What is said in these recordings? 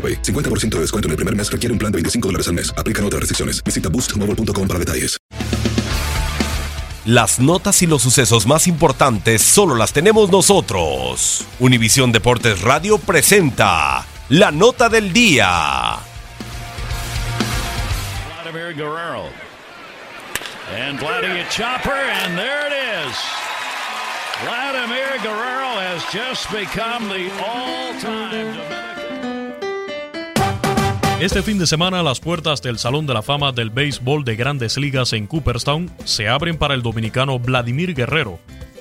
AroPay. 50% de descuento en el primer mes requiere un plan de 25 dólares al mes. Aplican otras restricciones. Visita boostmobile.com para detalles. Las notas y los sucesos más importantes solo las tenemos nosotros. Univisión Deportes Radio presenta la nota del día. Vladimir Guerrero. And Vladimir Chopper, and there it is. Vladimir Guerrero has just become the all-time. Este fin de semana las puertas del Salón de la Fama del Béisbol de Grandes Ligas en Cooperstown se abren para el dominicano Vladimir Guerrero,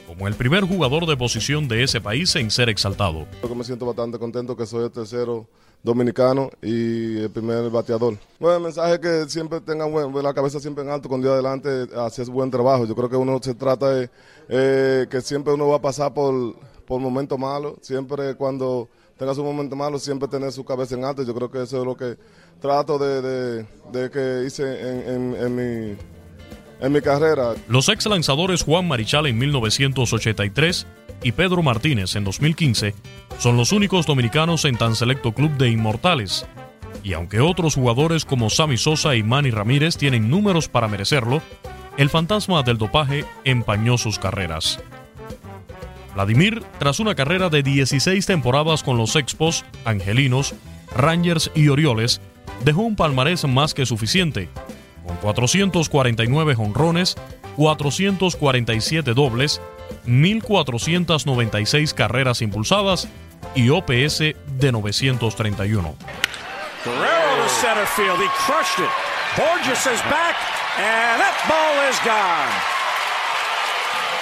como el primer jugador de posición de ese país en ser exaltado. Que me siento bastante contento que soy el tercero dominicano y el primer bateador. Bueno, el mensaje es que siempre tengan buen- la cabeza siempre en alto, con Dios adelante, hacer buen trabajo. Yo creo que uno se trata de eh, que siempre uno va a pasar por, por momentos malos, siempre cuando tenga su momento malo, siempre tener su cabeza en alto. Yo creo que eso es lo que trato de, que hice en, en- en mi, en mi carrera. Los ex lanzadores Juan Marichal en 1983 y Pedro Martínez en 2015 son los únicos dominicanos en tan selecto club de inmortales. Y aunque otros jugadores como Sammy Sosa y Manny Ramírez tienen números para merecerlo, el fantasma del dopaje empañó sus carreras. Vladimir, tras una carrera de 16 temporadas con los Expos, Angelinos, Rangers y Orioles, dejó un palmarés más que suficiente, con 449 jonrones, 447 dobles, 1.496 carreras impulsadas y OPS de 931. Guerrero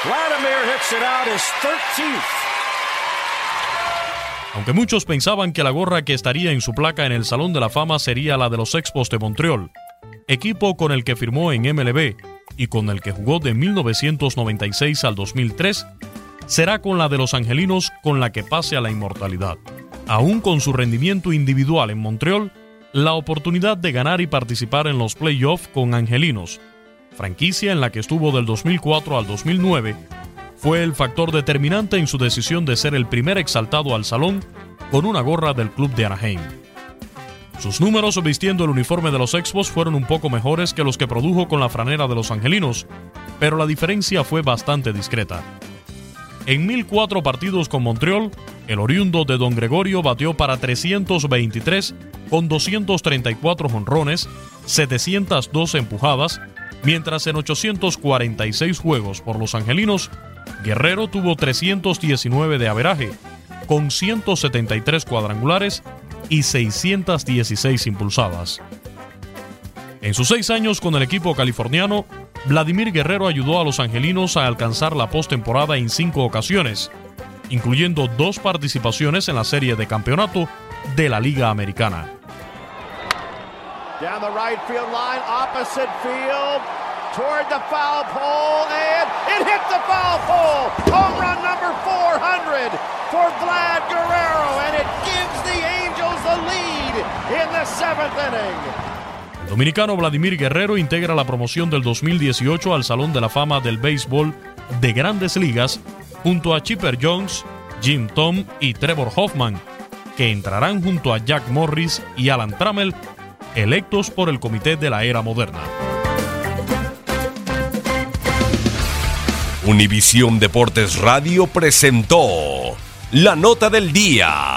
Vladimir hits it out his 13th. Aunque muchos pensaban que la gorra que estaría en su placa en el Salón de la Fama sería la de los Expos de Montreal, equipo con el que firmó en MLB y con el que jugó de 1996 al 2003, será con la de los Angelinos con la que pase a la inmortalidad. Aún con su rendimiento individual en Montreal, la oportunidad de ganar y participar en los playoffs con Angelinos, franquicia en la que estuvo del 2004 al 2009, fue el factor determinante en su decisión de ser el primer exaltado al salón con una gorra del club de Anaheim. Sus números vistiendo el uniforme de los Expos fueron un poco mejores que los que produjo con la franera de los Angelinos, pero la diferencia fue bastante discreta. En 1004 partidos con Montreal, el oriundo de Don Gregorio batió para 323 con 234 jonrones, 702 empujadas, mientras en 846 juegos por los Angelinos, Guerrero tuvo 319 de averaje, con 173 cuadrangulares y 616 impulsadas. En sus seis años con el equipo californiano, Vladimir Guerrero ayudó a los angelinos a alcanzar la postemporada en cinco ocasiones, incluyendo dos participaciones en la serie de campeonato de la Liga Americana. Down the right field line, opposite field, toward the foul pole, and it hit the foul pole. Home run number 400 for Vlad Guerrero, and it gives the Angels the lead in the seventh inning. El dominicano Vladimir Guerrero integra la promoción del 2018 al Salón de la Fama del Béisbol de Grandes Ligas junto a Chipper Jones, Jim Tom y Trevor Hoffman, que entrarán junto a Jack Morris y Alan Trammell, electos por el Comité de la Era Moderna. Univisión Deportes Radio presentó la nota del día.